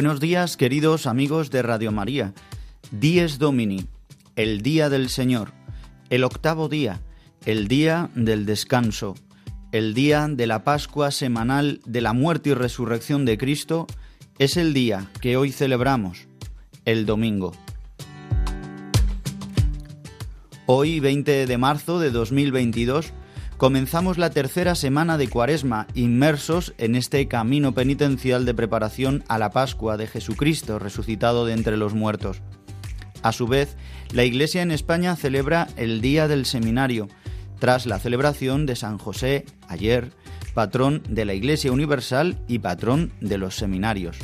Buenos días, queridos amigos de Radio María. Dies Domini, el día del Señor, el octavo día, el día del descanso, el día de la Pascua semanal de la muerte y resurrección de Cristo, es el día que hoy celebramos, el domingo. Hoy, 20 de marzo de 2022, comenzamos la tercera semana de Cuaresma, inmersos en este camino penitencial de preparación a la Pascua de Jesucristo resucitado de entre los muertos. A su vez, la Iglesia en España celebra el Día del Seminario, tras la celebración de San José ayer, patrón de la Iglesia Universal y patrón de los seminarios.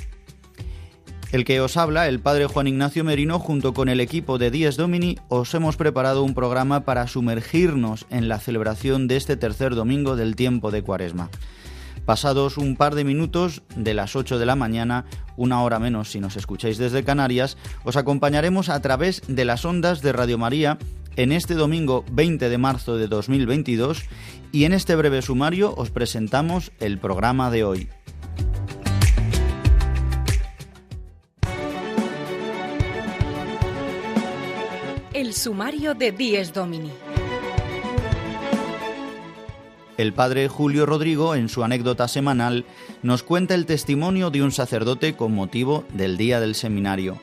El que os habla, el padre Juan Ignacio Merino, junto con el equipo de Díaz Domini, os hemos preparado un programa para sumergirnos en la celebración de este tercer domingo del tiempo de Cuaresma. Pasados un par de minutos de las 8 de la mañana, una hora menos si nos escucháis desde Canarias, os acompañaremos a través de las ondas de Radio María en este domingo 20 de marzo de 2022 y en este breve sumario os presentamos el programa de hoy. Sumario de Dies Domini. El padre Julio Rodrigo, en su anécdota semanal, nos cuenta el testimonio de un sacerdote con motivo del día del seminario.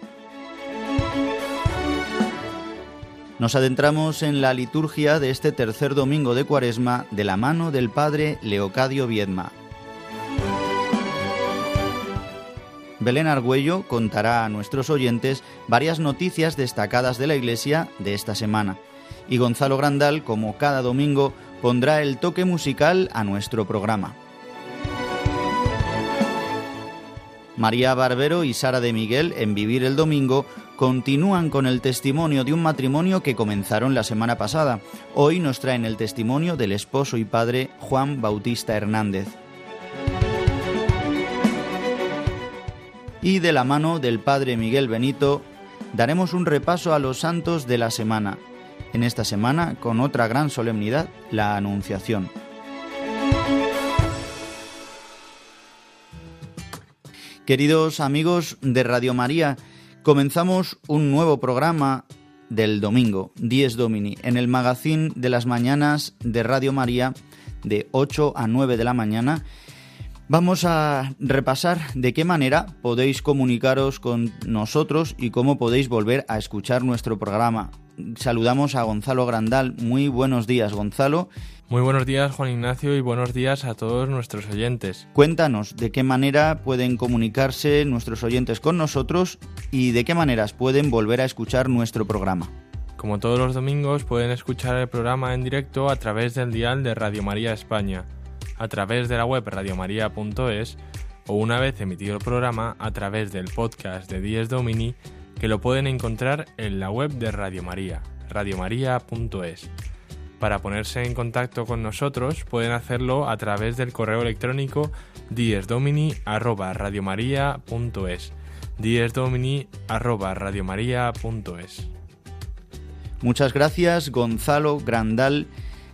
Nos adentramos en la liturgia de este tercer domingo de Cuaresma de la mano del padre Leocadio Viedma. Belén Argüello contará a nuestros oyentes varias noticias destacadas de la Iglesia de esta semana. Y Gonzalo Grandal, como cada domingo, pondrá el toque musical a nuestro programa. María Barbero y Sara de Miguel, en Vivir el Domingo, continúan con el testimonio de un matrimonio que comenzaron la semana pasada. Hoy nos traen el testimonio del esposo y padre Juan Bautista Hernández. Y de la mano del Padre Miguel Benito daremos un repaso a los santos de la semana, en esta semana con otra gran solemnidad, la Anunciación. Queridos amigos de Radio María, comenzamos un nuevo programa del domingo, 10 Domini, en el magazín de las mañanas de Radio María de 8 a 9 de la mañana Vamos a repasar de qué manera podéis comunicaros con nosotros y cómo podéis volver a escuchar nuestro programa. Saludamos a Gonzalo Grandal. Muy buenos días, Gonzalo. Muy buenos días, Juan Ignacio, y buenos días a todos nuestros oyentes. Cuéntanos de qué manera pueden comunicarse nuestros oyentes con nosotros y de qué maneras pueden volver a escuchar nuestro programa. Como todos los domingos, pueden escuchar el programa en directo a través del dial de Radio María España a través de la web radiomaria.es o una vez emitido el programa a través del podcast de Dies Domini que lo pueden encontrar en la web de Radio María, radiomaria.es. Para ponerse en contacto con nosotros pueden hacerlo a través del correo electrónico diesdomini@radiomaria.es. diesdomini@radiomaria.es. Muchas gracias, Gonzalo Grandal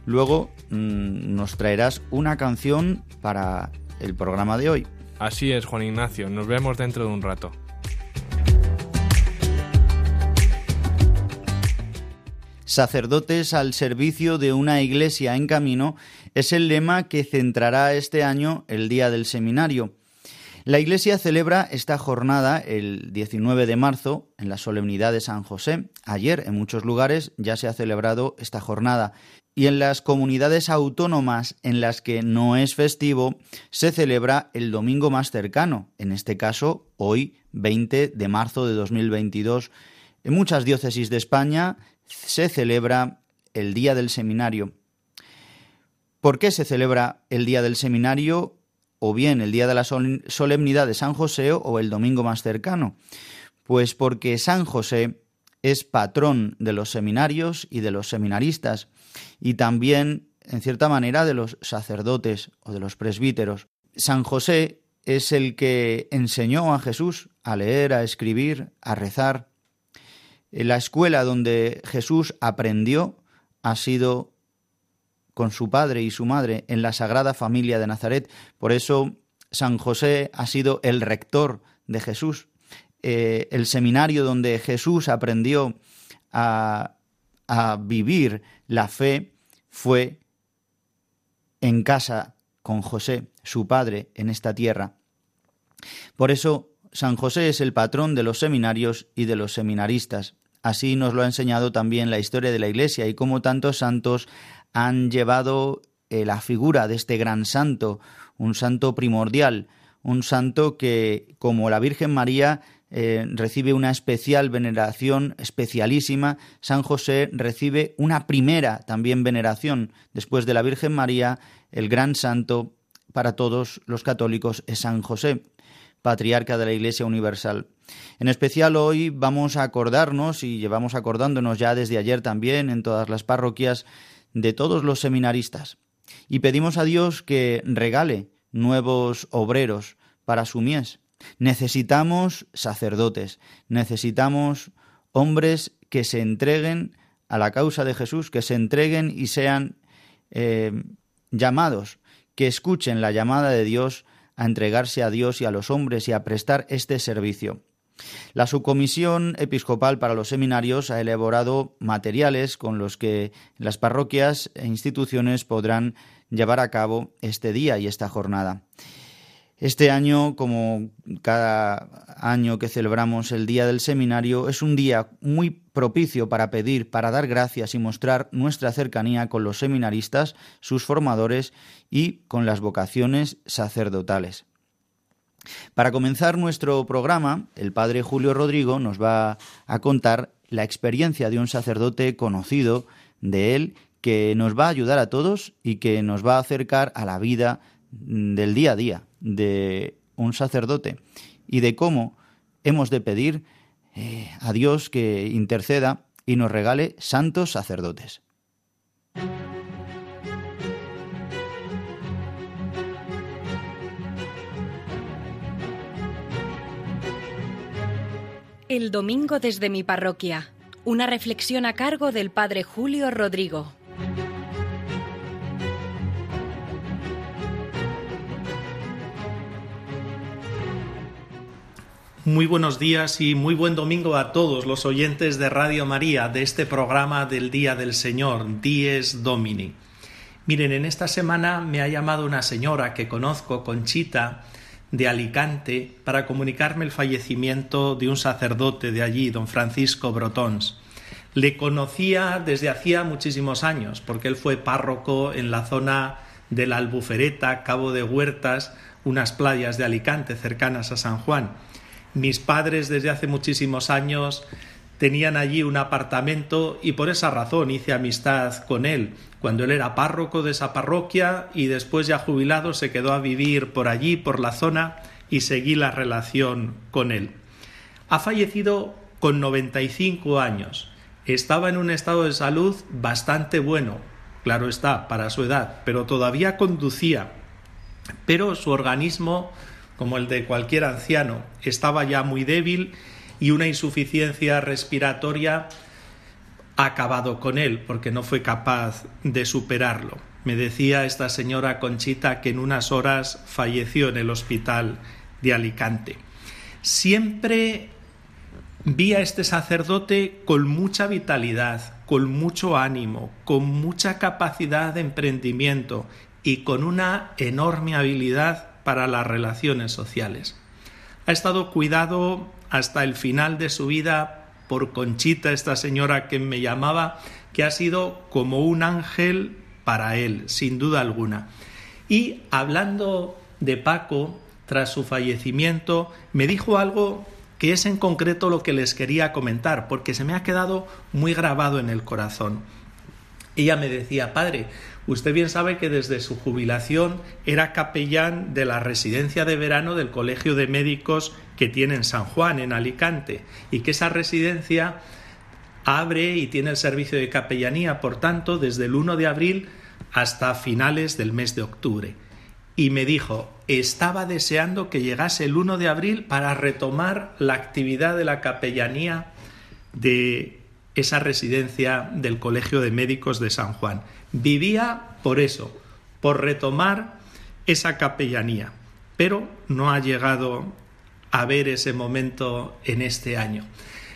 Luego mm, nos traerás una canción para el programa de hoy. Así es, Juan Ignacio. Nos vemos dentro de un rato. Sacerdotes al servicio de una iglesia en camino es el lema que centrará este año el Día del Seminario. La Iglesia celebra esta jornada el 19 de marzo en la solemnidad de San José. Ayer en muchos lugares ya se ha celebrado esta jornada y en las comunidades autónomas en las que no es festivo se celebra el domingo más cercano, en este caso hoy 20 de marzo de 2022. En muchas diócesis de España se celebra el Día del Seminario. ¿Por qué se celebra el día del seminario o bien el día de la solemnidad de San José o el domingo más cercano? Pues porque San José es patrón de los seminarios y de los seminaristas y también, en cierta manera, de los sacerdotes o de los presbíteros. San José es el que enseñó a Jesús a leer, a escribir, a rezar. La escuela donde Jesús aprendió ha sido con su padre y su madre en la Sagrada Familia de Nazaret. Por eso San José ha sido el rector de Jesús. Eh, el seminario donde Jesús aprendió a, a vivir la fe fue en casa con José, su padre, en esta tierra. Por eso San José es el patrón de los seminarios y de los seminaristas. Así nos lo ha enseñado también la historia de la Iglesia y cómo tantos santos han llevado eh, la figura de este gran santo, un santo primordial, un santo que, como la Virgen María, eh, recibe una especial veneración especialísima, San José recibe una primera también veneración. Después de la Virgen María, el gran santo para todos los católicos es San José, patriarca de la Iglesia Universal. En especial hoy vamos a acordarnos, y llevamos acordándonos ya desde ayer también en todas las parroquias, de todos los seminaristas. Y pedimos a Dios que regale nuevos obreros para su mies. Necesitamos sacerdotes, necesitamos hombres que se entreguen a la causa de Jesús, que se entreguen y sean eh, llamados, que escuchen la llamada de Dios a entregarse a Dios y a los hombres y a prestar este servicio. La Subcomisión Episcopal para los Seminarios ha elaborado materiales con los que las parroquias e instituciones podrán llevar a cabo este día y esta jornada. Este año, como cada año que celebramos el Día del Seminario, es un día muy propicio para pedir, para dar gracias y mostrar nuestra cercanía con los seminaristas, sus formadores y con las vocaciones sacerdotales. Para comenzar nuestro programa, el padre Julio Rodrigo nos va a contar la experiencia de un sacerdote conocido de él que nos va a ayudar a todos y que nos va a acercar a la vida del día a día de un sacerdote y de cómo hemos de pedir eh, a Dios que interceda y nos regale santos sacerdotes. El domingo desde mi parroquia. Una reflexión a cargo del Padre Julio Rodrigo. Muy buenos días y muy buen domingo a todos los oyentes de Radio María de este programa del Día del Señor, Dies Domini. Miren, en esta semana me ha llamado una señora que conozco, Conchita, de Alicante para comunicarme el fallecimiento de un sacerdote de allí, don Francisco Brotons. Le conocía desde hacía muchísimos años, porque él fue párroco en la zona de la Albufereta, Cabo de Huertas, unas playas de Alicante cercanas a San Juan. Mis padres desde hace muchísimos años tenían allí un apartamento y por esa razón hice amistad con él. Cuando él era párroco de esa parroquia y después ya jubilado se quedó a vivir por allí, por la zona, y seguí la relación con él. Ha fallecido con 95 años. Estaba en un estado de salud bastante bueno, claro está, para su edad, pero todavía conducía. Pero su organismo, como el de cualquier anciano, estaba ya muy débil y una insuficiencia respiratoria ha acabado con él porque no fue capaz de superarlo. Me decía esta señora Conchita que en unas horas falleció en el hospital de Alicante. Siempre vi a este sacerdote con mucha vitalidad, con mucho ánimo, con mucha capacidad de emprendimiento y con una enorme habilidad para las relaciones sociales. Ha estado cuidado hasta el final de su vida por Conchita, esta señora que me llamaba, que ha sido como un ángel para él, sin duda alguna. Y hablando de Paco, tras su fallecimiento, me dijo algo que es en concreto lo que les quería comentar, porque se me ha quedado muy grabado en el corazón. ella me decía, padre, usted bien sabe que desde su jubilación era capellán de la residencia de verano del Colegio de Médicos que tiene en San Juan, en Alicante, y que esa residencia abre y tiene el servicio de capellanía, por tanto, desde el 1 de abril hasta finales del mes de octubre. Y me dijo, estaba deseando que llegase el 1 de abril para retomar la actividad de la capellanía de esa residencia del Colegio de Médicos de San Juan. Vivía por eso, por retomar esa capellanía, pero no ha llegado a ver ese momento en este año.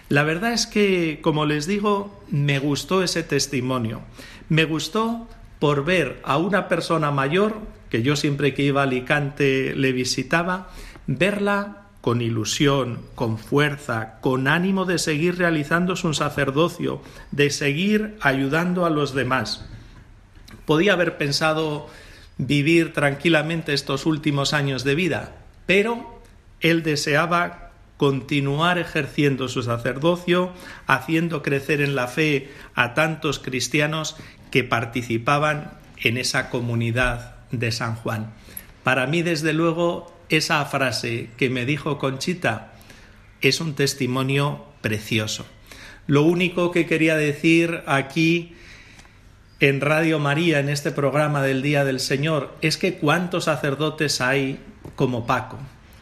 La verdad es que, como les digo, me gustó ese testimonio. Me gustó por ver a una persona mayor, que yo siempre que iba a Alicante le visitaba, verla con ilusión, con fuerza, con ánimo de seguir realizando su sacerdocio, de seguir ayudando a los demás. Podía haber pensado vivir tranquilamente estos últimos años de vida, pero él deseaba continuar ejerciendo su sacerdocio, haciendo crecer en la fe a tantos cristianos que participaban en esa comunidad de San Juan. Para mí, desde luego, esa frase que me dijo Conchita es un testimonio precioso. Lo único que quería decir aquí en Radio María, en este programa del Día del Señor, es que cuántos sacerdotes hay como Paco,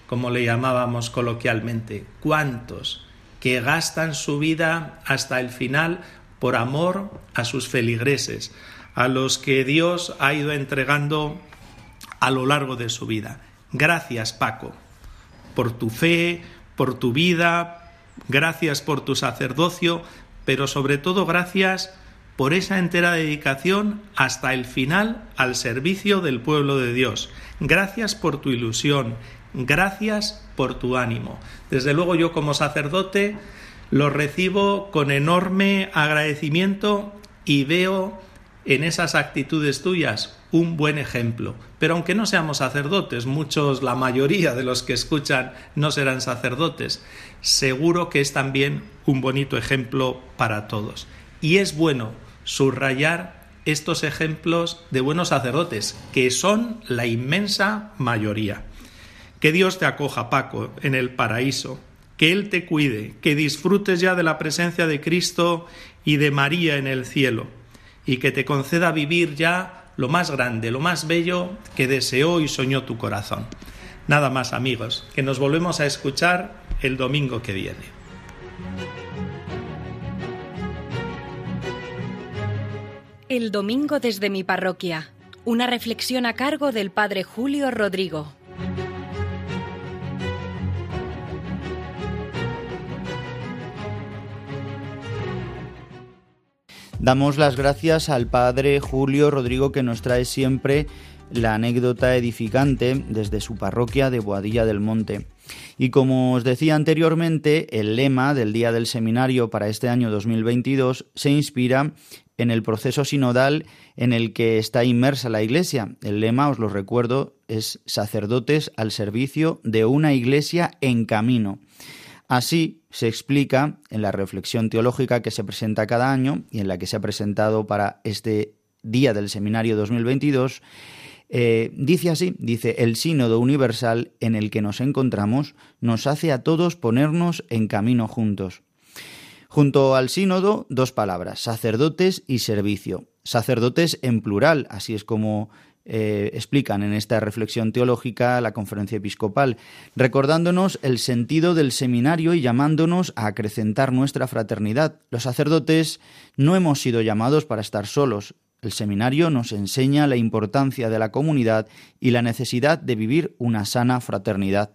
como le llamábamos coloquialmente, cuántos que gastan su vida hasta el final por amor a sus feligreses, a los que Dios ha ido entregando a lo largo de su vida. Gracias, Paco, por tu fe, por tu vida, gracias por tu sacerdocio, pero sobre todo gracias por esa entera dedicación hasta el final al servicio del pueblo de Dios. Gracias por tu ilusión, gracias por tu ánimo. Desde luego yo como sacerdote lo recibo con enorme agradecimiento y veo en esas actitudes tuyas un buen ejemplo. Pero aunque no seamos sacerdotes, muchos, la mayoría de los que escuchan no serán sacerdotes, seguro que es también un bonito ejemplo para todos. Y es bueno subrayar estos ejemplos de buenos sacerdotes, que son la inmensa mayoría. Que Dios te acoja, Paco, en el paraíso, que Él te cuide, que disfrutes ya de la presencia de Cristo y de María en el cielo y que te conceda vivir ya lo más grande, lo más bello que deseó y soñó tu corazón. Nada más amigos, que nos volvemos a escuchar el domingo que viene. El domingo desde mi parroquia. Una reflexión a cargo del Padre Julio Rodrigo. Damos las gracias al padre Julio Rodrigo que nos trae siempre la anécdota edificante desde su parroquia de Boadilla del Monte. Y como os decía anteriormente, el lema del Día del Seminario para este año 2022 se inspira en el proceso sinodal en el que está inmersa la Iglesia. El lema, os lo recuerdo, es sacerdotes al servicio de una Iglesia en camino. Así se explica en la reflexión teológica que se presenta cada año y en la que se ha presentado para este día del seminario 2022. Eh, dice así, dice, el sínodo universal en el que nos encontramos nos hace a todos ponernos en camino juntos. Junto al sínodo, dos palabras, sacerdotes y servicio. Sacerdotes en plural, así es como eh, explican en esta reflexión teológica la conferencia episcopal, recordándonos el sentido del seminario y llamándonos a acrecentar nuestra fraternidad. Los sacerdotes no hemos sido llamados para estar solos. El seminario nos enseña la importancia de la comunidad y la necesidad de vivir una sana fraternidad.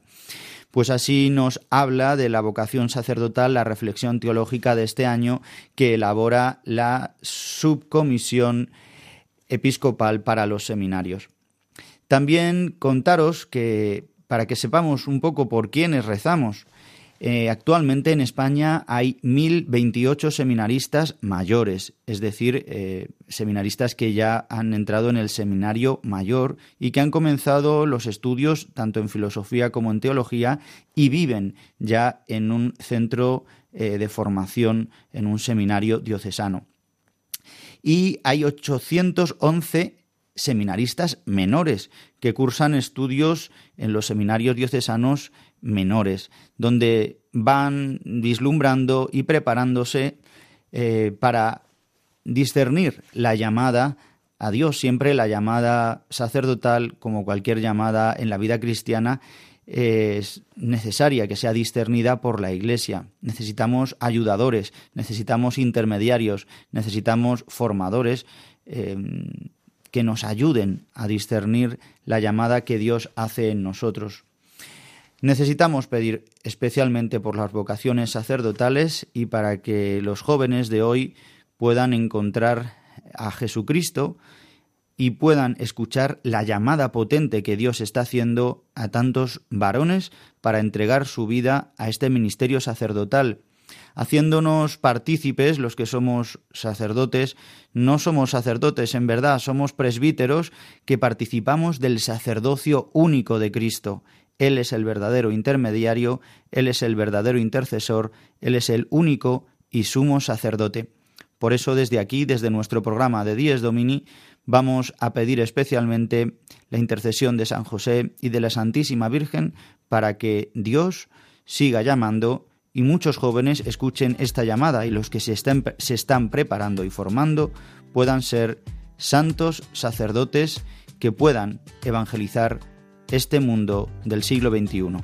Pues así nos habla de la vocación sacerdotal la reflexión teológica de este año que elabora la subcomisión episcopal para los seminarios. También contaros que, para que sepamos un poco por quiénes rezamos, eh, actualmente en España hay 1.028 seminaristas mayores, es decir, eh, seminaristas que ya han entrado en el seminario mayor y que han comenzado los estudios tanto en filosofía como en teología y viven ya en un centro eh, de formación, en un seminario diocesano. Y hay 811 seminaristas menores que cursan estudios en los seminarios diocesanos menores, donde van vislumbrando y preparándose eh, para discernir la llamada a Dios. Siempre la llamada sacerdotal, como cualquier llamada en la vida cristiana, es necesaria que sea discernida por la Iglesia. Necesitamos ayudadores, necesitamos intermediarios, necesitamos formadores eh, que nos ayuden a discernir la llamada que Dios hace en nosotros. Necesitamos pedir especialmente por las vocaciones sacerdotales y para que los jóvenes de hoy puedan encontrar a Jesucristo y puedan escuchar la llamada potente que Dios está haciendo a tantos varones para entregar su vida a este ministerio sacerdotal, haciéndonos partícipes, los que somos sacerdotes, no somos sacerdotes en verdad, somos presbíteros que participamos del sacerdocio único de Cristo. Él es el verdadero intermediario, Él es el verdadero intercesor, Él es el único y sumo sacerdote. Por eso desde aquí, desde nuestro programa de Dies Domini, vamos a pedir especialmente la intercesión de San José y de la Santísima Virgen para que Dios siga llamando y muchos jóvenes escuchen esta llamada y los que se están, preparando y formando puedan ser santos sacerdotes que puedan evangelizar este mundo del siglo XXI.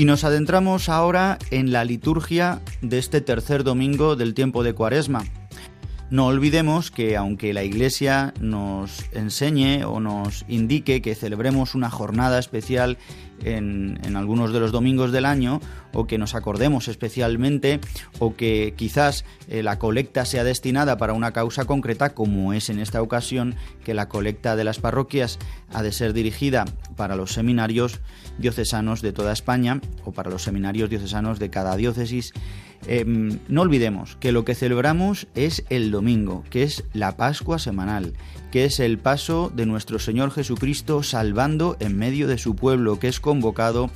Y nos adentramos ahora en la liturgia de este tercer domingo del tiempo de Cuaresma. No olvidemos que aunque la Iglesia nos enseñe o nos indique que celebremos una jornada especial en, algunos de los domingos del año, o que nos acordemos especialmente, o que quizás eh, la colecta sea destinada para una causa concreta, como es en esta ocasión, que la colecta de las parroquias ha de ser dirigida para los seminarios diocesanos de toda España, o para los seminarios diocesanos de cada diócesis, Em, no olvidemos que lo que celebramos es el domingo, que es la Pascua semanal, que es el paso de nuestro Señor Jesucristo salvando en medio de su pueblo, que es convocado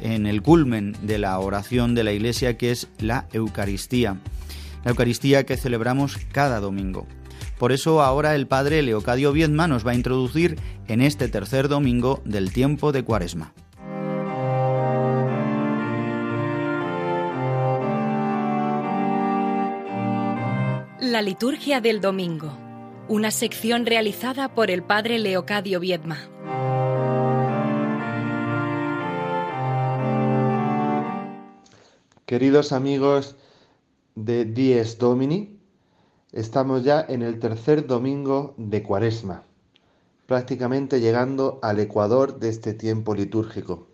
en el culmen de la oración de la Iglesia, que es la Eucaristía. La Eucaristía que celebramos cada domingo. Por eso ahora el Padre Leocadio Viedma nos va a introducir en este tercer domingo del tiempo de Cuaresma. La liturgia del domingo, una sección realizada por el padre Leocadio Viedma. Queridos amigos de Dies Domini, estamos ya en el tercer domingo de Cuaresma, prácticamente llegando al ecuador de este tiempo litúrgico.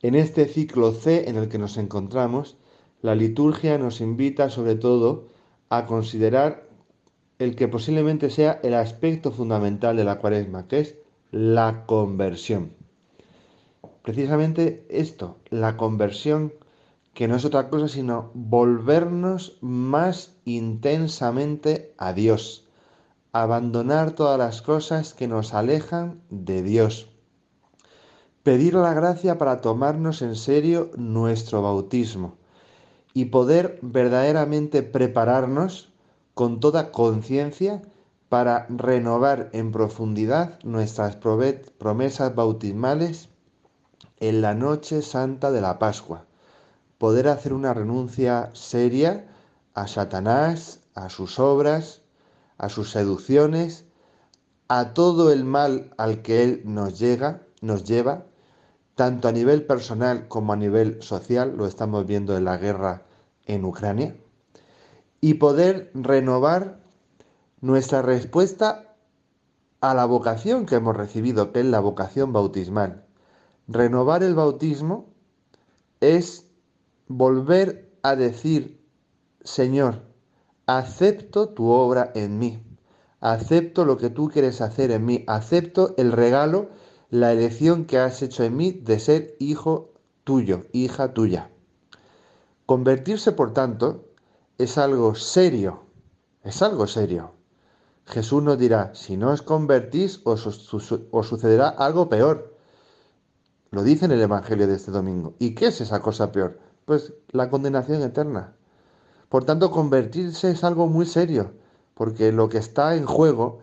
En este ciclo C en el que nos encontramos, la liturgia nos invita sobre todo a considerar el que posiblemente sea el aspecto fundamental de la cuaresma, que es la conversión. Precisamente esto, la conversión, que no es otra cosa sino volvernos más intensamente a Dios, abandonar todas las cosas que nos alejan de Dios, pedir la gracia para tomarnos en serio nuestro bautismo, y poder verdaderamente prepararnos con toda conciencia para renovar en profundidad nuestras promesas bautismales en la noche santa de la Pascua. Poder hacer una renuncia seria a Satanás, a sus obras, a sus seducciones, a todo el mal al que él nos llega, nos lleva tanto a nivel personal como a nivel social, lo estamos viendo en la guerra en Ucrania, y poder renovar nuestra respuesta a la vocación que hemos recibido, que es la vocación bautismal. Renovar el bautismo es volver a decir, Señor, acepto tu obra en mí, acepto lo que tú quieres hacer en mí, acepto el regalo la elección que has hecho en mí de ser hijo tuyo, hija tuya. Convertirse, por tanto, es algo serio, es algo serio. Jesús nos dirá, si no os convertís, os, sucederá algo peor. Lo dice en el Evangelio de este domingo. ¿Y qué es esa cosa peor? Pues la condenación eterna. Por tanto, convertirse es algo muy serio, porque lo que está en juego,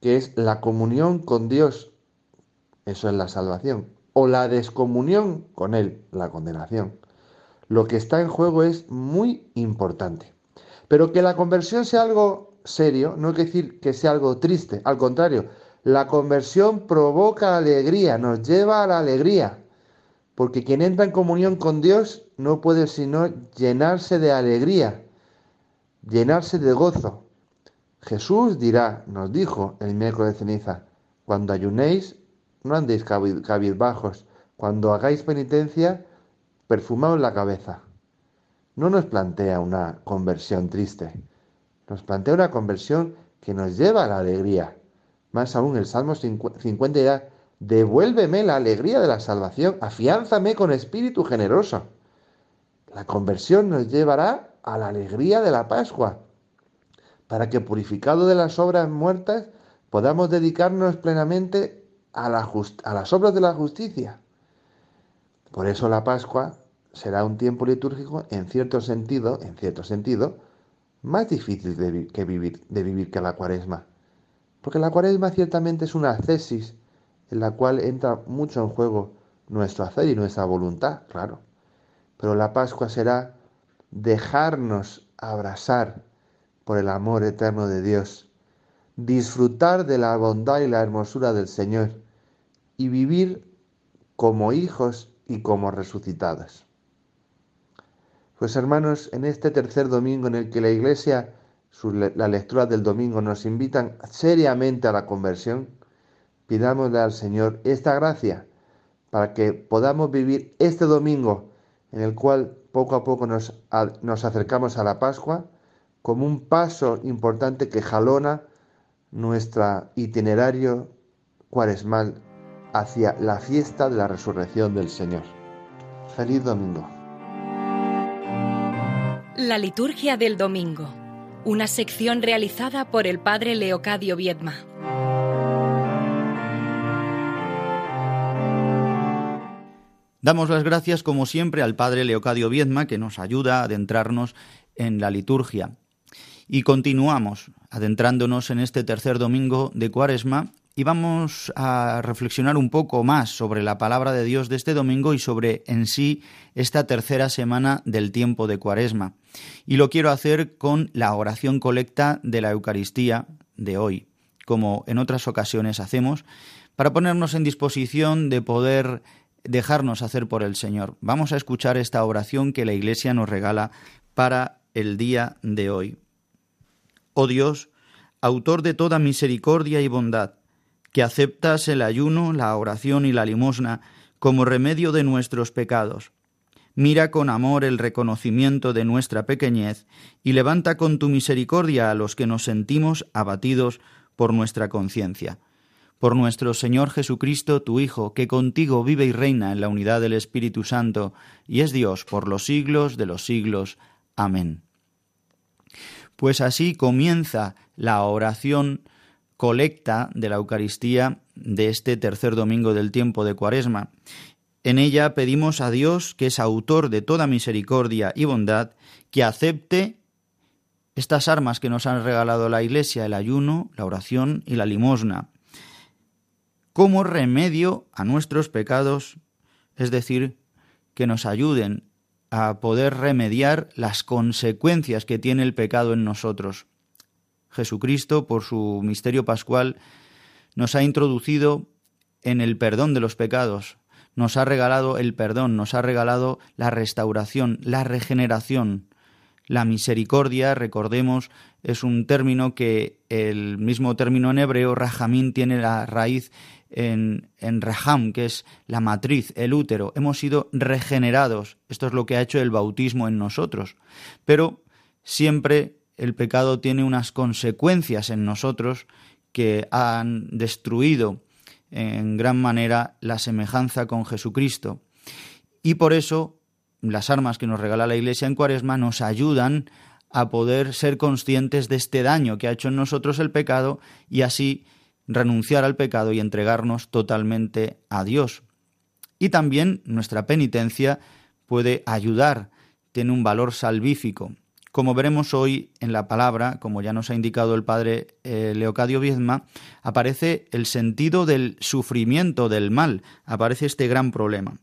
que es la comunión con Dios, eso es la salvación, o la descomunión con Él, la condenación. Lo que está en juego es muy importante. Pero que la conversión sea algo serio no quiere decir que sea algo triste, al contrario, la conversión provoca alegría, nos lleva a la alegría, porque quien entra en comunión con Dios no puede sino llenarse de alegría, llenarse de gozo. Jesús dirá, nos dijo el miércoles de ceniza, cuando ayunéis, no andéis cabizbajos, cuando hagáis penitencia, perfumaos la cabeza. No nos plantea una conversión triste, nos plantea una conversión que nos lleva a la alegría. Más aún, el Salmo 50 ya, devuélveme la alegría de la salvación, afiánzame con espíritu generoso. La conversión nos llevará a la alegría de la Pascua, para que purificado de las obras muertas podamos dedicarnos plenamente a, las obras de la justicia. Por eso la Pascua será un tiempo litúrgico en cierto sentido, en cierto sentido, más difícil de, que vivir, de vivir que la cuaresma. Porque la cuaresma ciertamente es una ascesis en la cual entra mucho en juego nuestro hacer y nuestra voluntad, claro. Pero la Pascua será dejarnos abrazar por el amor eterno de Dios, disfrutar de la bondad y la hermosura del Señor y vivir como hijos y como resucitados. Pues hermanos, en este tercer domingo en el que la Iglesia la lectura del domingo nos invitan seriamente a la conversión, pidámosle al Señor esta gracia para que podamos vivir este domingo en el cual poco a poco nos, nos acercamos a la Pascua como un paso importante que jalona nuestro itinerario cuaresmal hacia la fiesta de la resurrección del Señor. Feliz domingo. La liturgia del domingo una sección realizada por el padre Leocadio Viedma. Damos las gracias, como siempre, al padre Leocadio Viedma, que nos ayuda a adentrarnos en la liturgia. Y continuamos adentrándonos en este tercer domingo de Cuaresma y vamos a reflexionar un poco más sobre la palabra de Dios de este domingo y sobre en sí esta tercera semana del tiempo de Cuaresma. Y lo quiero hacer con la oración colecta de la Eucaristía de hoy, como en otras ocasiones hacemos, para ponernos en disposición de poder dejarnos hacer por el Señor. Vamos a escuchar esta oración que la Iglesia nos regala para el día de hoy. Oh Dios, autor de toda misericordia y bondad, que aceptas el ayuno, la oración y la limosna como remedio de nuestros pecados. Mira con amor el reconocimiento de nuestra pequeñez y levanta con tu misericordia a los que nos sentimos abatidos por nuestra conciencia. Por nuestro Señor Jesucristo, tu Hijo, que contigo vive y reina en la unidad del Espíritu Santo, y es Dios por los siglos de los siglos. Amén. Pues así comienza la oración colecta de la Eucaristía de este tercer domingo del tiempo de Cuaresma. En ella pedimos a Dios, que es autor de toda misericordia y bondad, que acepte estas armas que nos han regalado la Iglesia, el ayuno, la oración y la limosna, como remedio a nuestros pecados, es decir, que nos ayuden a poder remediar las consecuencias que tiene el pecado en nosotros. Jesucristo, por su misterio pascual, nos ha introducido en el perdón de los pecados, nos ha regalado el perdón, nos ha regalado la restauración, la regeneración. La misericordia, recordemos, es un término que el mismo término en hebreo, rajamín, tiene la raíz en, en raham, que es la matriz, el útero. Hemos sido regenerados. Esto es lo que ha hecho el bautismo en nosotros. Pero siempre el pecado tiene unas consecuencias en nosotros que han destruido en gran manera la semejanza con Jesucristo. Y por eso las armas que nos regala la Iglesia en Cuaresma nos ayudan a poder ser conscientes de este daño que ha hecho en nosotros el pecado y así renunciar al pecado y entregarnos totalmente a Dios. Y también nuestra penitencia puede ayudar, tiene un valor salvífico Como veremos hoy en la palabra, como ya nos ha indicado el padre eh, Leocadio Viezma, aparece el sentido del sufrimiento del mal, aparece este gran problema.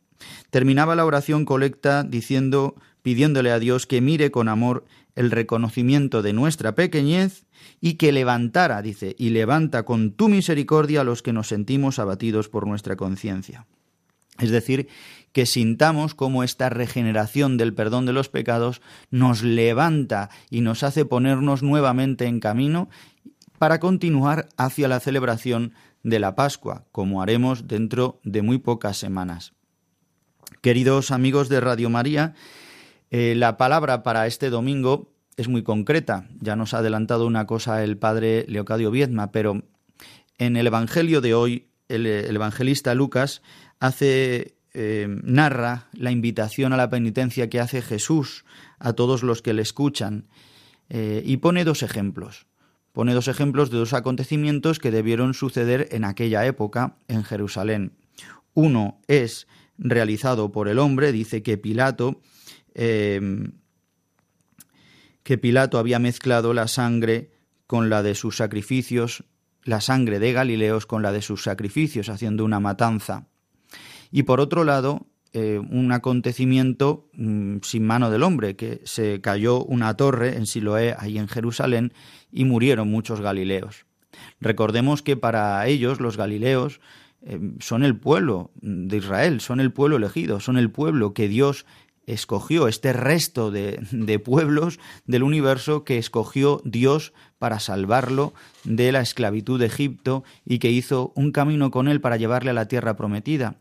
Terminaba la oración colecta diciendo, pidiéndole a Dios que mire con amor el reconocimiento de nuestra pequeñez y que levantara, dice, y levanta con tu misericordia a los que nos sentimos abatidos por nuestra conciencia. Es decir, que sintamos cómo esta regeneración del perdón de los pecados nos levanta y nos hace ponernos nuevamente en camino para continuar hacia la celebración de la Pascua, como haremos dentro de muy pocas semanas. Queridos amigos de Radio María, eh, la palabra para este domingo es muy concreta. Ya nos ha adelantado una cosa el padre Leocadio Viedma, pero en el Evangelio de hoy, el, evangelista Lucas hace eh, narra la invitación a la penitencia que hace Jesús a todos los que le escuchan eh, y pone dos ejemplos. Pone dos ejemplos de dos acontecimientos que debieron suceder en aquella época en Jerusalén. Uno es realizado por el hombre, dice que Pilato eh, que Pilato había mezclado la sangre con la de sus sacrificios, la sangre de Galileos con la de sus sacrificios, haciendo una matanza. Y por otro lado, eh, un acontecimiento mm, sin mano del hombre, que se cayó una torre en Siloé, ahí en Jerusalén, y murieron muchos galileos. Recordemos que para ellos, los galileos, eh, son el pueblo de Israel, son el pueblo elegido, son el pueblo que Dios escogió, este resto de, de, pueblos del universo que escogió Dios para salvarlo de la esclavitud de Egipto y que hizo un camino con él para llevarle a la tierra prometida.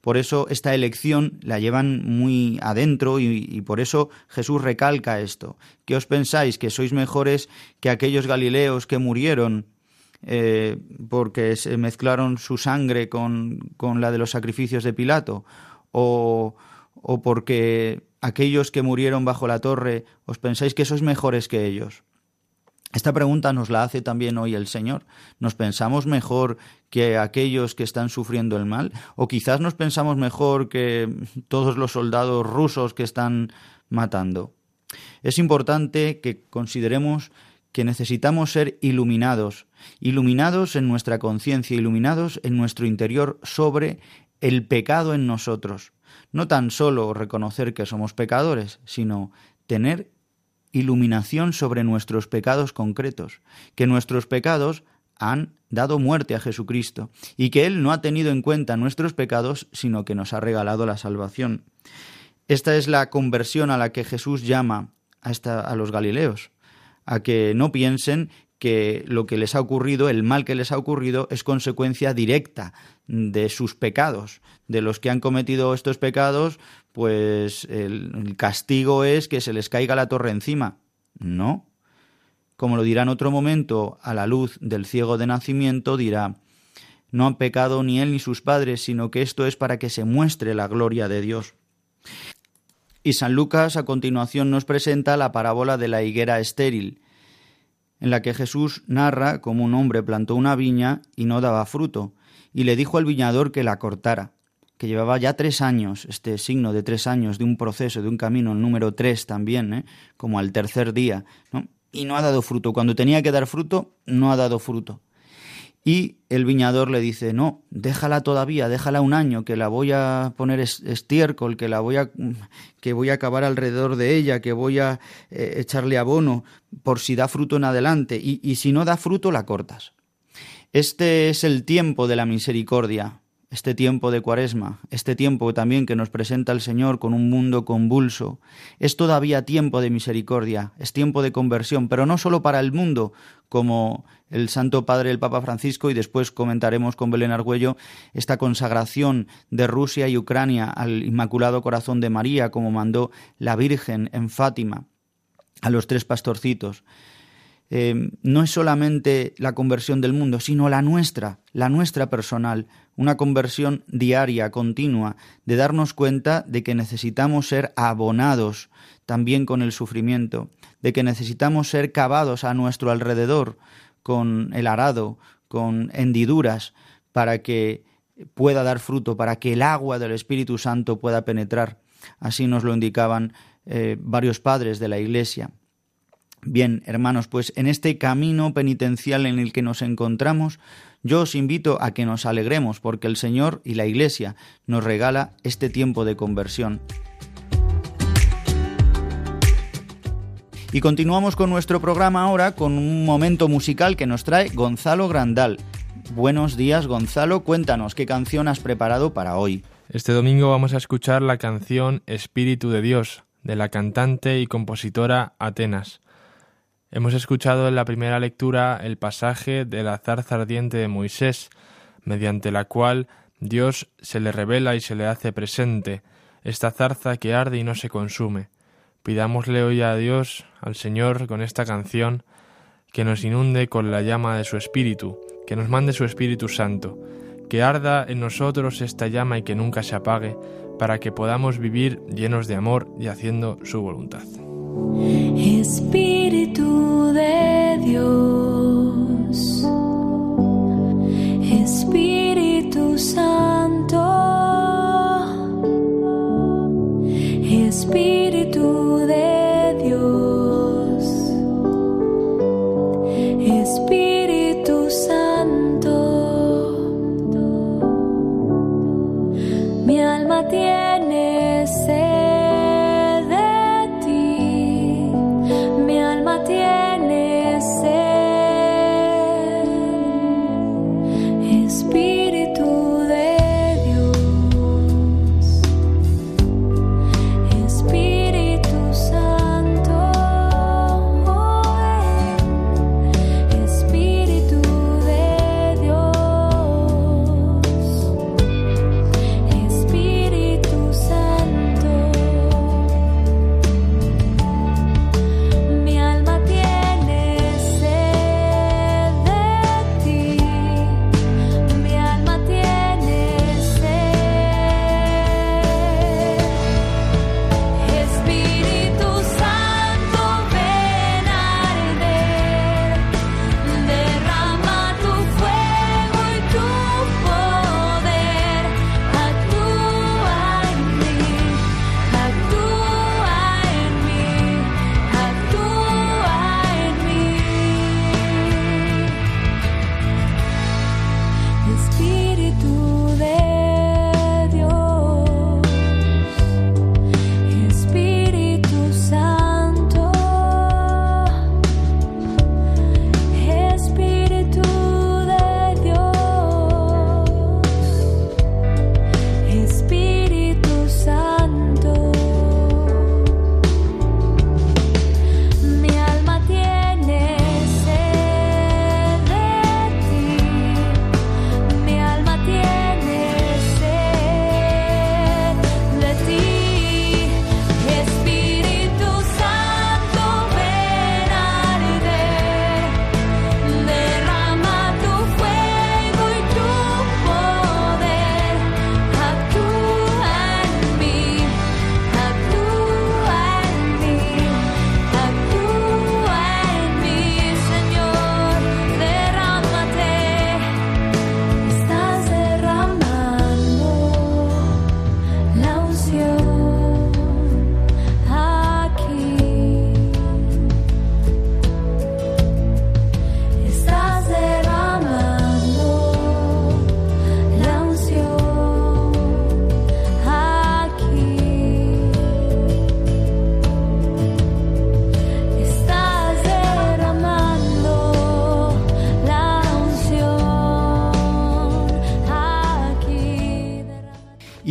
Por eso esta elección la llevan muy adentro y, por eso Jesús recalca esto. ¿Qué os pensáis? ¿Que sois mejores que aquellos galileos que murieron eh, porque se mezclaron su sangre con, con la de los sacrificios de Pilato? ¿O, o porque aquellos que murieron bajo la torre os pensáis que sois mejores que ellos? Esta pregunta nos la hace también hoy el Señor. ¿Nos pensamos mejor que aquellos que están sufriendo el mal? ¿O quizás nos pensamos mejor que todos los soldados rusos que están matando? Es importante que consideremos que necesitamos ser iluminados, iluminados en nuestra conciencia, iluminados en nuestro interior sobre el pecado en nosotros no tan solo reconocer que somos pecadores, sino tener iluminación sobre nuestros pecados concretos, que nuestros pecados han dado muerte a Jesucristo y que Él no ha tenido en cuenta nuestros pecados, sino que nos ha regalado la salvación. Esta es la conversión a la que Jesús llama a, a los Galileos, a que no piensen que lo que les ha ocurrido, el mal que les ha ocurrido, es consecuencia directa de sus pecados. De los que han cometido estos pecados, pues el, castigo es que se les caiga la torre encima. No. Como lo dirá en otro momento, a la luz del ciego de nacimiento, dirá, no han pecado ni él ni sus padres, sino que esto es para que se muestre la gloria de Dios. Y San Lucas a continuación nos presenta la parábola de la higuera estéril, en la que Jesús narra cómo un hombre plantó una viña y no daba fruto, y le dijo al viñador que la cortara, que llevaba ya tres años, este signo de tres años, de un proceso, de un camino, el número tres también, ¿eh? como al tercer día, y no ha dado fruto. Cuando tenía que dar fruto, no ha dado fruto. Y el viñador le dice, no, déjala todavía, déjala un año, que la voy a poner estiércol, que la voy a, que voy a acabar alrededor de ella, que voy a eh, echarle abono por si da fruto en adelante, y, y si no da fruto la cortas. Este es el tiempo de la misericordia, este tiempo de cuaresma, este tiempo también que nos presenta el Señor con un mundo convulso, es todavía tiempo de misericordia, es tiempo de conversión, pero no solo para el mundo, como el Santo Padre el Papa Francisco, y después comentaremos con Belén Argüello esta consagración de Rusia y Ucrania al Inmaculado Corazón de María, como mandó la Virgen en Fátima a los tres pastorcitos. Eh, no es solamente la conversión del mundo, sino la nuestra, la nuestra personal, una conversión diaria, continua, de darnos cuenta de que necesitamos ser abonados también con el sufrimiento, de que necesitamos ser cavados a nuestro alrededor con el arado, con hendiduras, para que pueda dar fruto, para que el agua del Espíritu Santo pueda penetrar. Así nos lo indicaban eh, varios padres de la Iglesia. Bien, hermanos, pues en este camino penitencial en el que nos encontramos, yo os invito a que nos alegremos porque el Señor y la Iglesia nos regala este tiempo de conversión. Y continuamos con nuestro programa ahora con un momento musical que nos trae Gonzalo Grandal. Buenos días Gonzalo, cuéntanos qué canción has preparado para hoy. Este domingo vamos a escuchar la canción Espíritu de Dios de la cantante y compositora Atenas. Hemos escuchado en la primera lectura el pasaje de la zarza ardiente de Moisés, mediante la cual Dios se le revela y se le hace presente, esta zarza que arde y no se consume. Pidámosle hoy a Dios, al Señor, con esta canción, que nos inunde con la llama de su Espíritu, que nos mande su Espíritu Santo, que arda en nosotros esta llama y que nunca se apague, para que podamos vivir llenos de amor y haciendo su voluntad. De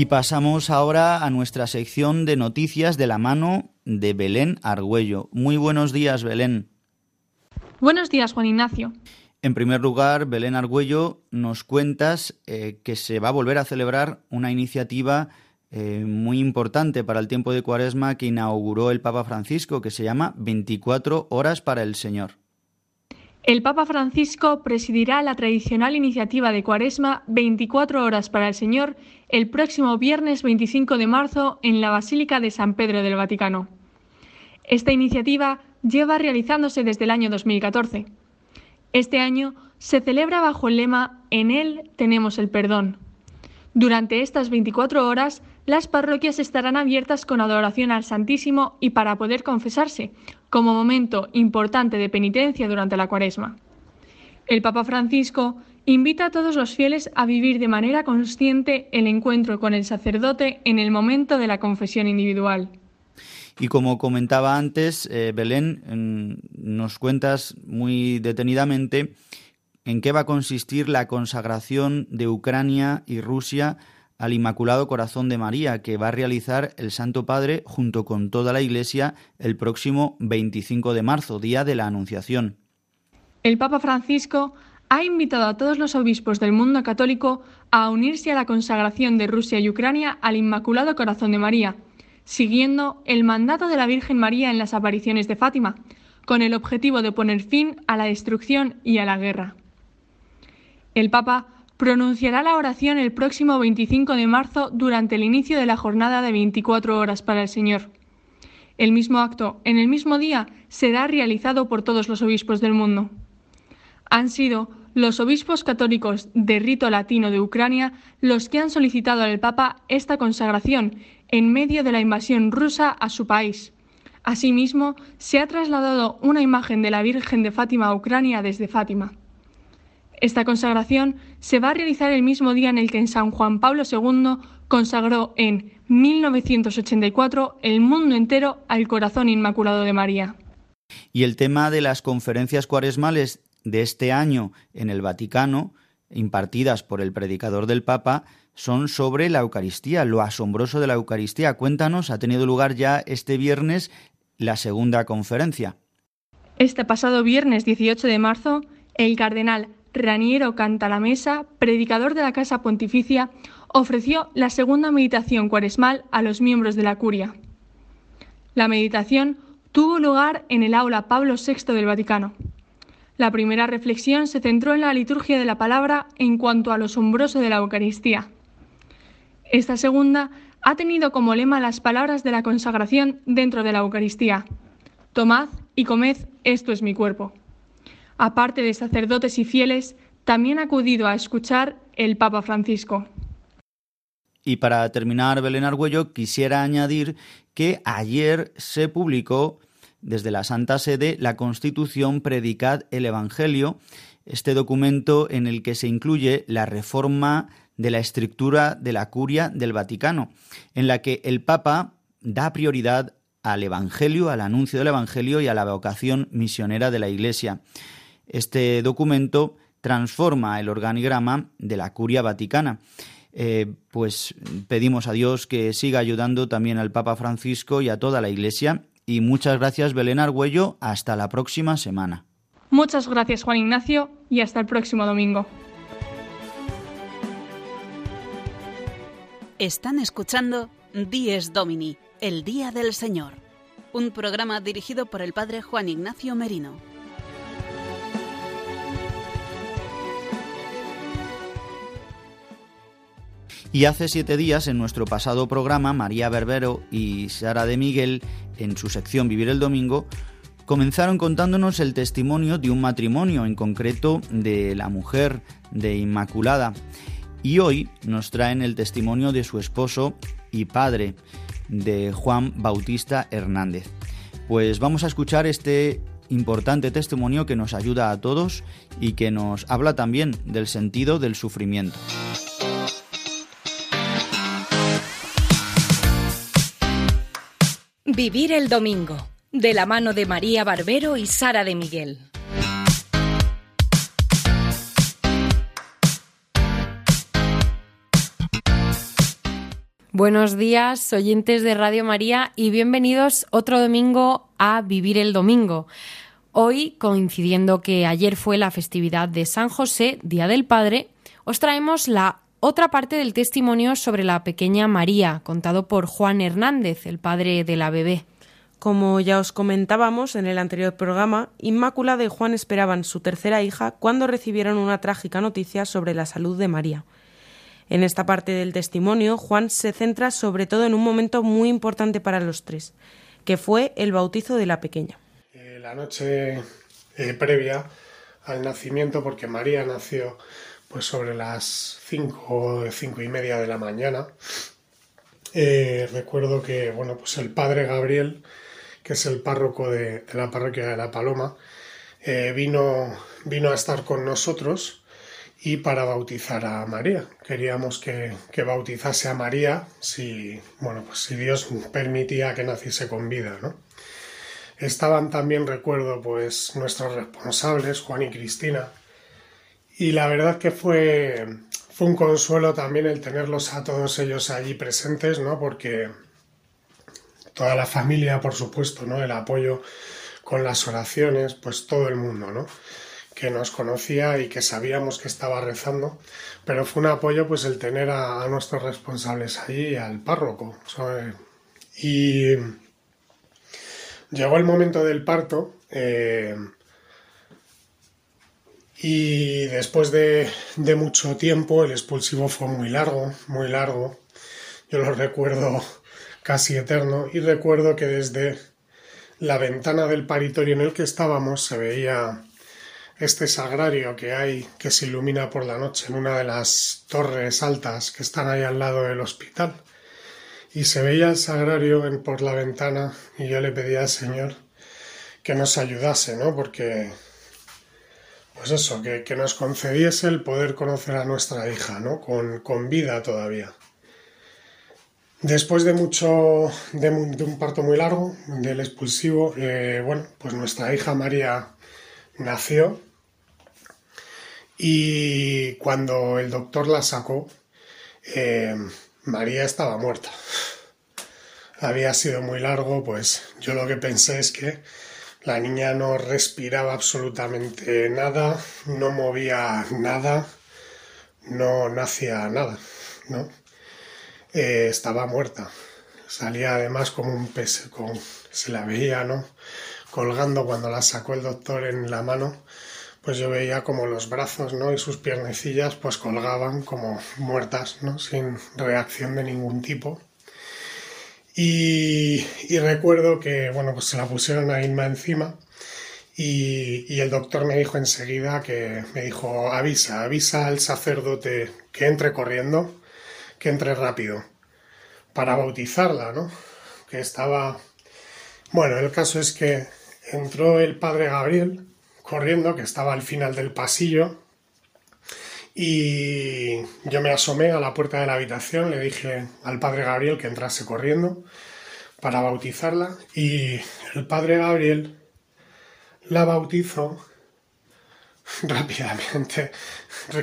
pasamos ahora a nuestra sección de noticias de la mano de Belén Argüello. Muy buenos días, Belén. Buenos días, Juan Ignacio. En primer lugar, Belén Argüello, nos cuentas eh, que se va a volver a celebrar una iniciativa eh, muy importante para el tiempo de Cuaresma que inauguró el Papa Francisco, que se llama 24 horas para el Señor. El Papa Francisco presidirá la tradicional iniciativa de Cuaresma 24 horas para el Señor el próximo viernes 25 de marzo en la Basílica de San Pedro del Vaticano. Esta iniciativa lleva realizándose desde el año 2014. Este año se celebra bajo el lema En Él tenemos el perdón. Durante estas 24 horas, las parroquias estarán abiertas con adoración al Santísimo y para poder confesarse, como momento importante de penitencia durante la cuaresma. El Papa Francisco invita a todos los fieles a vivir de manera consciente el encuentro con el sacerdote en el momento de la confesión individual. Y como comentaba antes, eh, Belén, nos cuentas muy detenidamente en qué va a consistir la consagración de Ucrania y Rusia al Inmaculado Corazón de María, que va a realizar el Santo Padre junto con toda la Iglesia el próximo 25 de marzo, día de la Anunciación. El Papa Francisco ha invitado a todos los obispos del mundo católico a unirse a la consagración de Rusia y Ucrania al Inmaculado Corazón de María, siguiendo el mandato de la Virgen María en las apariciones de Fátima, con el objetivo de poner fin a la destrucción y a la guerra. El Papa pronunciará la oración el próximo 25 de marzo durante el inicio de la jornada de 24 horas para el Señor. El mismo acto, en el mismo día, será realizado por todos los obispos del mundo. Han sido los obispos católicos de rito latino de Ucrania los que han solicitado al Papa esta consagración en medio de la invasión rusa a su país. Asimismo, se ha trasladado una imagen de la Virgen de Fátima a Ucrania desde Fátima. Esta consagración se va a realizar el mismo día en el que en San Juan Pablo II consagró en 1984 el mundo entero al corazón inmaculado de María. Y el tema de las conferencias cuaresmales de este año en el Vaticano, impartidas por el predicador del Papa, son sobre la Eucaristía, lo asombroso de la Eucaristía. Cuéntanos, ha tenido lugar ya este viernes la segunda conferencia. Este pasado viernes 18 de marzo, el cardenal Raniero Cantalamesa, predicador de la Casa Pontificia, ofreció la segunda meditación cuaresmal a los miembros de la curia. La meditación tuvo lugar en el aula Pablo VI del Vaticano. La primera reflexión se centró en la liturgia de la palabra en cuanto a lo asombroso de la Eucaristía. Esta segunda ha tenido como lema las palabras de la consagración dentro de la Eucaristía. Tomad y comed, esto es mi cuerpo. Aparte de sacerdotes y fieles, también ha acudido a escuchar el Papa Francisco. Y para terminar, Belén Argüello, quisiera añadir que ayer se publicó desde la Santa Sede la Constitución Predicad el Evangelio, este documento en el que se incluye la reforma de la estructura de la curia del Vaticano, en la que el Papa da prioridad al Evangelio, al anuncio del Evangelio y a la vocación misionera de la Iglesia. Este documento transforma el organigrama de la curia vaticana. Eh, pues pedimos a Dios que siga ayudando también al Papa Francisco y a toda la Iglesia. Y muchas gracias, Belén Argüello. Hasta la próxima semana. Muchas gracias, Juan Ignacio, y hasta el próximo domingo. Están escuchando Dies Domini, el Día del Señor, un programa dirigido por el Padre Juan Ignacio Merino. Y hace siete días, en nuestro pasado programa, María Berbero y Sara de Miguel, en su sección Vivir el Domingo, comenzaron contándonos el testimonio de un matrimonio, en concreto de la mujer de Inmaculada. Y hoy nos traen el testimonio de su esposo y padre, de Juan Bautista Hernández. Pues vamos a escuchar este importante testimonio que nos ayuda a todos y que nos habla también del sentido del sufrimiento. Vivir el domingo, de la mano de María Barbero y Sara de Miguel. Buenos días, oyentes de Radio María, y bienvenidos otro domingo a Vivir el Domingo. Hoy, coincidiendo que ayer fue la festividad de San José, Día del Padre, os traemos la otra parte del testimonio sobre la pequeña María, contado por Juan Hernández, el padre de la bebé. Como ya os comentábamos en el anterior programa, Inmaculada y Juan esperaban su tercera hija cuando recibieron una trágica noticia sobre la salud de María. En esta parte del testimonio, Juan se centra sobre todo en un momento muy importante para los tres, que fue el bautizo de la pequeña. Eh, la noche eh, previa al nacimiento, porque María nació pues sobre las cinco, cinco y media de la mañana, eh, recuerdo que, bueno, pues el padre Gabriel, que es el párroco de, de la parroquia de La Paloma, eh, vino, vino a estar con nosotros y para bautizar a María. Queríamos que, que bautizase a María si, bueno, pues si Dios permitía que naciese con vida, ¿no? Estaban también, recuerdo, pues nuestros responsables, Juan y Cristina, y la verdad que fue, fue un consuelo también el tenerlos a todos ellos allí presentes, ¿no? Porque toda la familia, por supuesto, ¿no? El apoyo con las oraciones, pues todo el mundo, ¿no? Que nos conocía y que sabíamos que estaba rezando, pero fue un apoyo, pues el tener a, nuestros responsables allí al párroco. Y llegó el momento del parto. eh, y después de, de mucho tiempo, el expulsivo fue muy largo, muy largo. Yo lo recuerdo casi eterno. Y recuerdo que desde la ventana del paritorio en el que estábamos se veía este sagrario que hay, que se ilumina por la noche en una de las torres altas que están ahí al lado del hospital. Y se veía el sagrario por la ventana y yo le pedía al Señor que nos ayudase, ¿no? Porque pues eso, que, nos concediese el poder conocer a nuestra hija, ¿no? Con, vida todavía. Después de mucho, de, mu- de un parto muy largo, del expulsivo, eh, bueno, pues nuestra hija María nació y cuando el doctor la sacó, eh, María estaba muerta. Había sido muy largo, pues yo lo que pensé es que la niña no respiraba absolutamente nada, no movía nada, no, no hacía nada, ¿no? Eh, estaba muerta. Salía además como un pez, con, se la veía, ¿no? Colgando cuando la sacó el doctor en la mano, pues yo veía como los brazos, ¿no? Y sus piernecillas pues colgaban como muertas, ¿no? Sin reacción de ningún tipo. Y, recuerdo que, bueno, pues se la pusieron a Inma encima y, y el doctor me dijo enseguida que me dijo, avisa, avisa al sacerdote que entre corriendo, que entre rápido, para bautizarla, ¿no? Que estaba... Bueno, el caso es que entró el padre Gabriel corriendo, que estaba al final del pasillo, y yo me asomé a la puerta de la habitación, le dije al padre Gabriel que entrase corriendo para bautizarla y el padre Gabriel la bautizó rápidamente.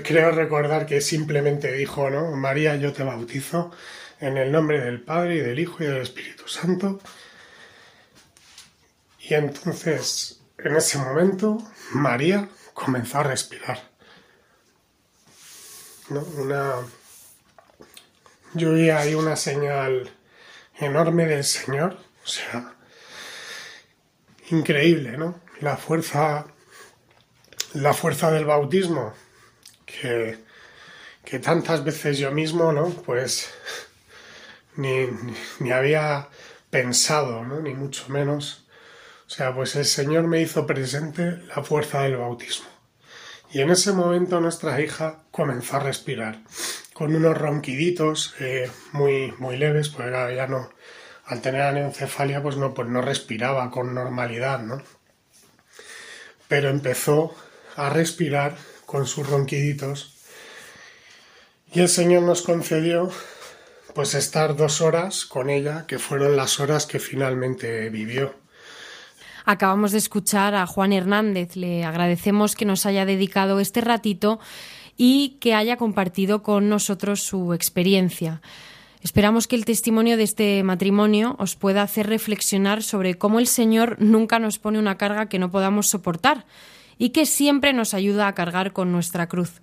Creo recordar que simplemente dijo, ¿no? María, yo te bautizo en el nombre del Padre y del Hijo y del Espíritu Santo. Y entonces, en ese momento, María comenzó a respirar. ¿No? Una... Yo vi ahí una señal enorme del Señor, o sea, increíble, ¿no? La fuerza, la fuerza del bautismo, que, que tantas veces yo mismo, ¿no? Pues ni, ni, había pensado, ¿no? Ni mucho menos. O sea, pues el Señor me hizo presente la fuerza del bautismo. Y en ese momento nuestra hija comenzó a respirar con unos ronquiditos eh, muy, muy leves, claro, ya no, al tener anencefalia, pues no, pues no respiraba con normalidad, ¿no? Pero empezó a respirar con sus ronquiditos y el Señor nos concedió pues estar dos horas con ella, que fueron las horas que finalmente vivió. Acabamos de escuchar a Juan Hernández. Le agradecemos que nos haya dedicado este ratito y que haya compartido con nosotros su experiencia. Esperamos que el testimonio de este matrimonio os pueda hacer reflexionar sobre cómo el Señor nunca nos pone una carga que no podamos soportar y que siempre nos ayuda a cargar con nuestra cruz.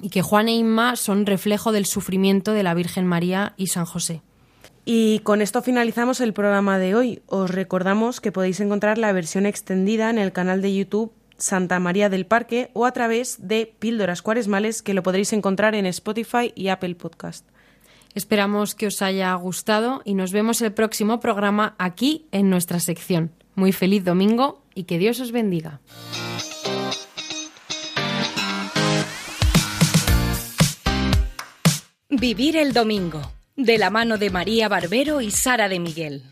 Y que Juan e Inma son reflejo del sufrimiento de la Virgen María y San José. Y con esto finalizamos el programa de hoy. Os recordamos que podéis encontrar la versión extendida en el canal de YouTube Santa María del Parque o a través de Píldoras Cuaresmales que lo podréis encontrar en Spotify y Apple Podcast. Esperamos que os haya gustado y nos vemos el próximo programa aquí en nuestra sección. Muy feliz domingo y que Dios os bendiga. Vivir el domingo de la mano de María Barbero y Sara de Miguel.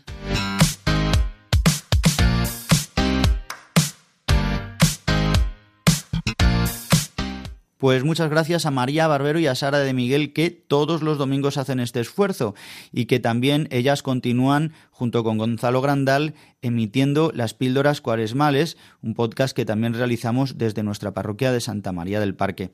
Pues muchas gracias a María Barbero y a Sara de Miguel que todos los domingos hacen este esfuerzo y que también ellas continúan junto con Gonzalo Grandal emitiendo las píldoras cuaresmales, un podcast que también realizamos desde nuestra parroquia de Santa María del Parque.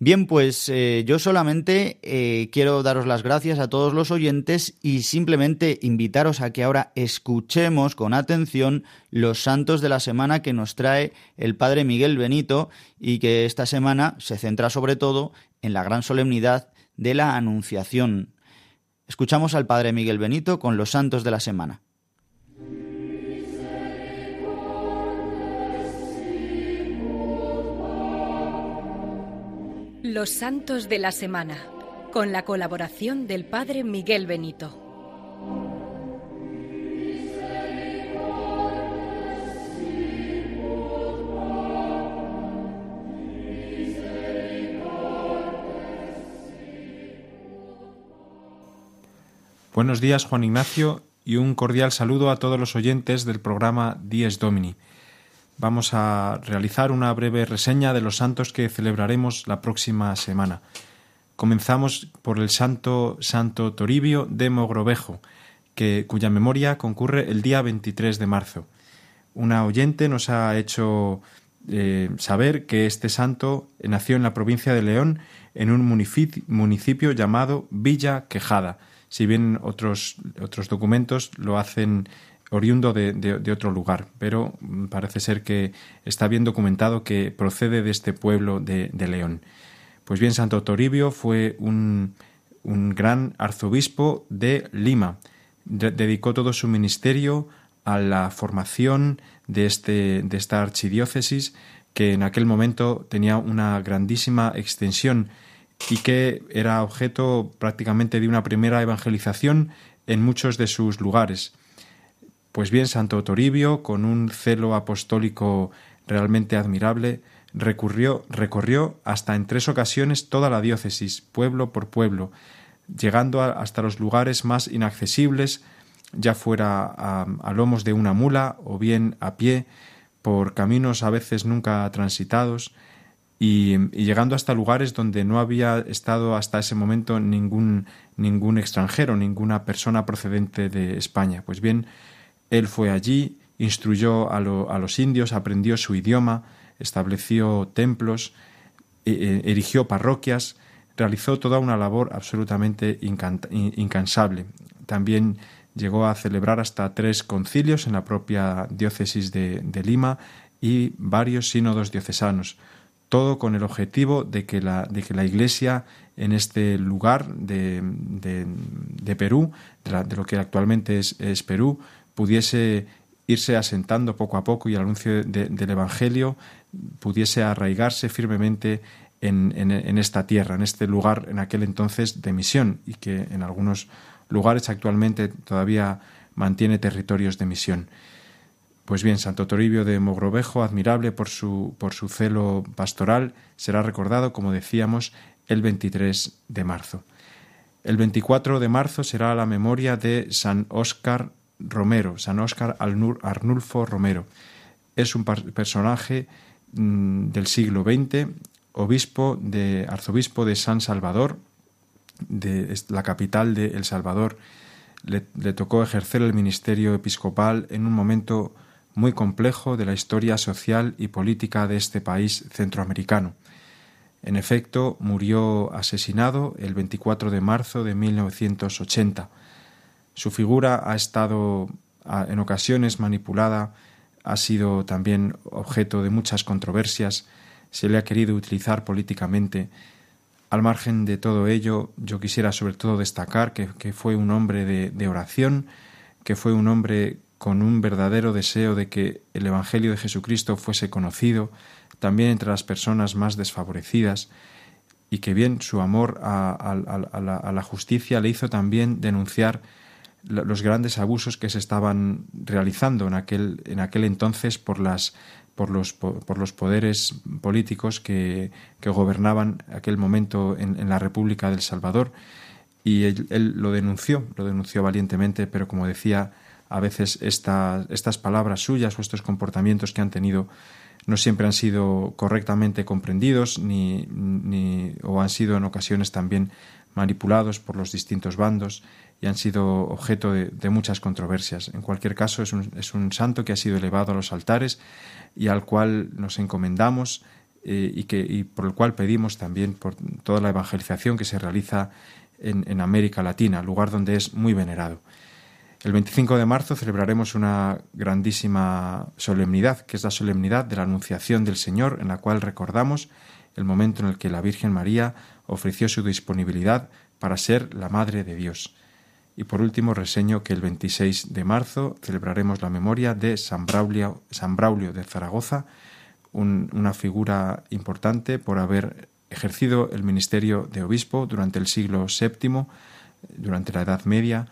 Bien, pues eh, yo solamente eh, quiero daros las gracias a todos los oyentes y simplemente invitaros a que ahora escuchemos con atención los santos de la semana que nos trae el Padre Miguel Benito y que esta semana se centra sobre todo en la gran solemnidad de la Anunciación. Escuchamos al Padre Miguel Benito con los santos de la semana. Los Santos de la Semana, con la colaboración del Padre Miguel Benito. Buenos días, Juan Ignacio, y un cordial saludo a todos los oyentes del programa Dies Domini. Vamos a realizar una breve reseña de los santos que celebraremos la próxima semana. Comenzamos por el santo Santo Toribio de Mogrovejo, que, cuya memoria concurre el día 23 de marzo. Una oyente nos ha hecho eh, saber que este santo nació en la provincia de León, en un municipio, municipio llamado Villa Quejada, si bien otros, otros documentos lo hacen oriundo de, otro lugar, pero parece ser que está bien documentado que procede de este pueblo de, León. Pues bien, Santo Toribio fue un, un gran arzobispo de Lima. De, dedicó todo su ministerio a la formación de, este, de esta archidiócesis que en aquel momento tenía una grandísima extensión y que era objeto prácticamente de una primera evangelización en muchos de sus lugares. Pues bien, Santo Toribio, con un celo apostólico realmente admirable, recurrió, recorrió hasta en tres ocasiones toda la diócesis, pueblo por pueblo, llegando hasta los lugares más inaccesibles, ya fuera a, a lomos de una mula o bien a pie, por caminos a veces nunca transitados, y, y, llegando hasta lugares donde no había estado hasta ese momento ningún, ningún extranjero, ninguna persona procedente de España. Pues bien, él fue allí, instruyó a, lo, a los indios, aprendió su idioma, estableció templos, eh, erigió parroquias, realizó toda una labor absolutamente incansable. También llegó a celebrar hasta tres concilios en la propia diócesis de, Lima y varios sínodos diocesanos todo con el objetivo de que la, de que la Iglesia en este lugar de, de, Perú, de, lo que actualmente es, es, Perú, pudiese irse asentando poco a poco y el anuncio del Evangelio pudiese arraigarse firmemente en, en, esta tierra, en este lugar en aquel entonces de misión y que en algunos lugares actualmente todavía mantiene territorios de misión. Pues bien, Santo Toribio de Mogrovejo, admirable por su, por su celo pastoral, será recordado, como decíamos, el 23 de marzo. El 24 de marzo será la memoria de San Óscar Romero, San Óscar Arnulfo Romero. Es un personaje mmm, del siglo XX, obispo de, arzobispo de San Salvador, de la capital de El Salvador. Le, le tocó ejercer el ministerio episcopal en un momento muy complejo de la historia social y política de este país centroamericano. En efecto, murió asesinado el 24 de marzo de 1980. Su figura ha estado en ocasiones manipulada, ha sido también objeto de muchas controversias, se le ha querido utilizar políticamente. Al margen de todo ello, yo quisiera sobre todo destacar que, fue un hombre de, oración, que fue un hombre con un verdadero deseo de que el Evangelio de Jesucristo fuese conocido también entre las personas más desfavorecidas y que bien su amor a, la, justicia le hizo también denunciar los grandes abusos que se estaban realizando en aquel, en aquel entonces por, las, por, los, por, los poderes políticos que, que, gobernaban aquel momento en, en la República del Salvador. Y él, lo denunció, lo denunció valientemente, pero como decía, a veces esta- estas palabras suyas o estos comportamientos que han tenido no siempre han sido correctamente comprendidos ni, ni- o han sido en ocasiones también manipulados por los distintos bandos y han sido objeto de, muchas controversias. En cualquier caso, es un, santo que ha sido elevado a los altares y al cual nos encomendamos eh, y, que, por el cual pedimos también por toda la evangelización que se realiza en, en América Latina, lugar donde es muy venerado. El 25 de marzo celebraremos una grandísima solemnidad, que es la solemnidad de la Anunciación del Señor, en la cual recordamos el momento en el que la Virgen María ofreció su disponibilidad para ser la Madre de Dios. Y por último, reseño que el 26 de marzo celebraremos la memoria de San Braulio, San Braulio de Zaragoza, un- una figura importante por haber ejercido el ministerio de obispo durante el siglo VII, durante la Edad Media,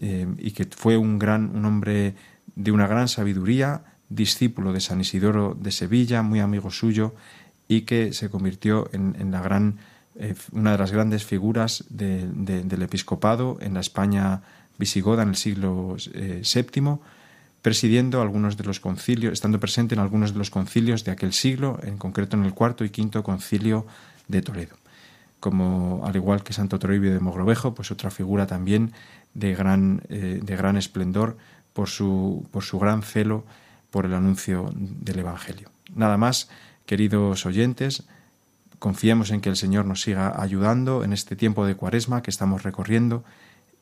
eh, y que fue un gran un hombre de una gran sabiduría, discípulo de San Isidoro de Sevilla, muy amigo suyo, y que se convirtió en la gran eh, una de las grandes figuras de- de- del episcopado en la España visigoda en el siglo eh, VII, presidiendo algunos de los concilios, estando presente en algunos de los concilios de aquel siglo, en concreto en el cuarto y quinto concilio de Toledo. Como al igual que Santo Toribio de Mogrovejo, pues otra figura también de gran, eh, de gran esplendor por su, por su gran celo por el anuncio del Evangelio. Nada más, queridos oyentes, confiemos en que el Señor nos siga ayudando en este tiempo de cuaresma que estamos recorriendo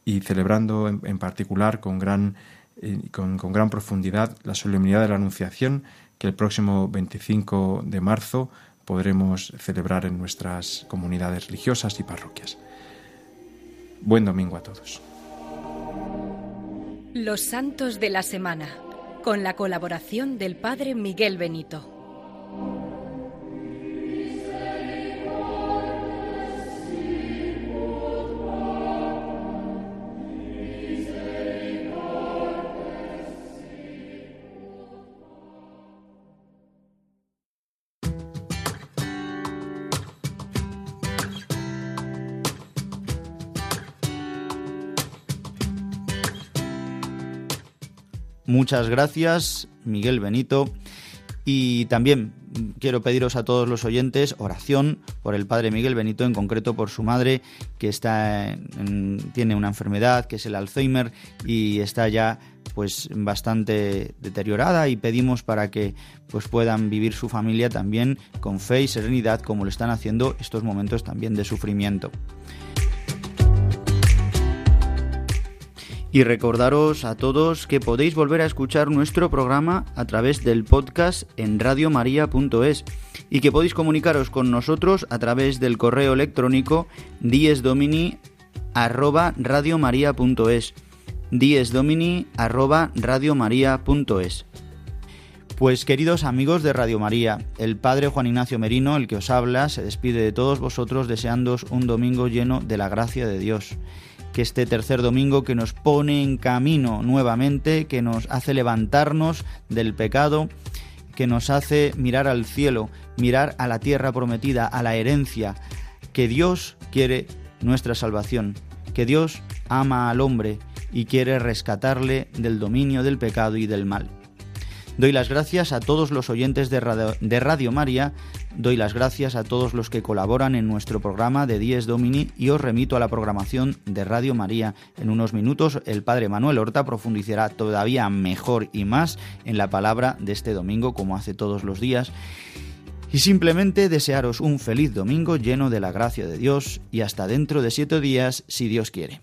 y celebrando en, particular con gran, eh, con, con gran profundidad la solemnidad de la Anunciación que el próximo 25 de marzo podremos celebrar en nuestras comunidades religiosas y parroquias. Buen domingo a todos. Los Santos de la Semana, con la colaboración del Padre Miguel Benito. Muchas gracias, Miguel Benito. Y también quiero pediros a todos los oyentes oración por el padre Miguel Benito, en concreto por su madre, que está en- tiene una enfermedad, que es el Alzheimer, y está ya pues bastante deteriorada y pedimos para que pues puedan vivir su familia también con fe y serenidad como lo están haciendo estos momentos también de sufrimiento. Y recordaros a todos que podéis volver a escuchar nuestro programa a través del podcast en radiomaria.es y que podéis comunicaros con nosotros a través del correo electrónico diesdomini@radiomaria.es. diesdomini@radiomaria.es. Pues queridos amigos de Radio María, el Padre Juan Ignacio Merino, el que os habla, se despide de todos vosotros deseándoos un domingo lleno de la gracia de Dios. Que este tercer domingo que nos pone en camino nuevamente, que nos hace levantarnos del pecado, que nos hace mirar al cielo, mirar a la tierra prometida, a la herencia, que Dios quiere nuestra salvación, que Dios ama al hombre y quiere rescatarle del dominio del pecado y del mal. Doy las gracias a todos los oyentes de Radio, María, doy las gracias a todos los que colaboran en nuestro programa de Dies Domini y os remito a la programación de Radio María. En unos minutos el Padre Manuel Horta profundizará todavía mejor y más en la palabra de este domingo como hace todos los días. Y simplemente desearos un feliz domingo lleno de la gracia de Dios y hasta dentro de siete días si Dios quiere.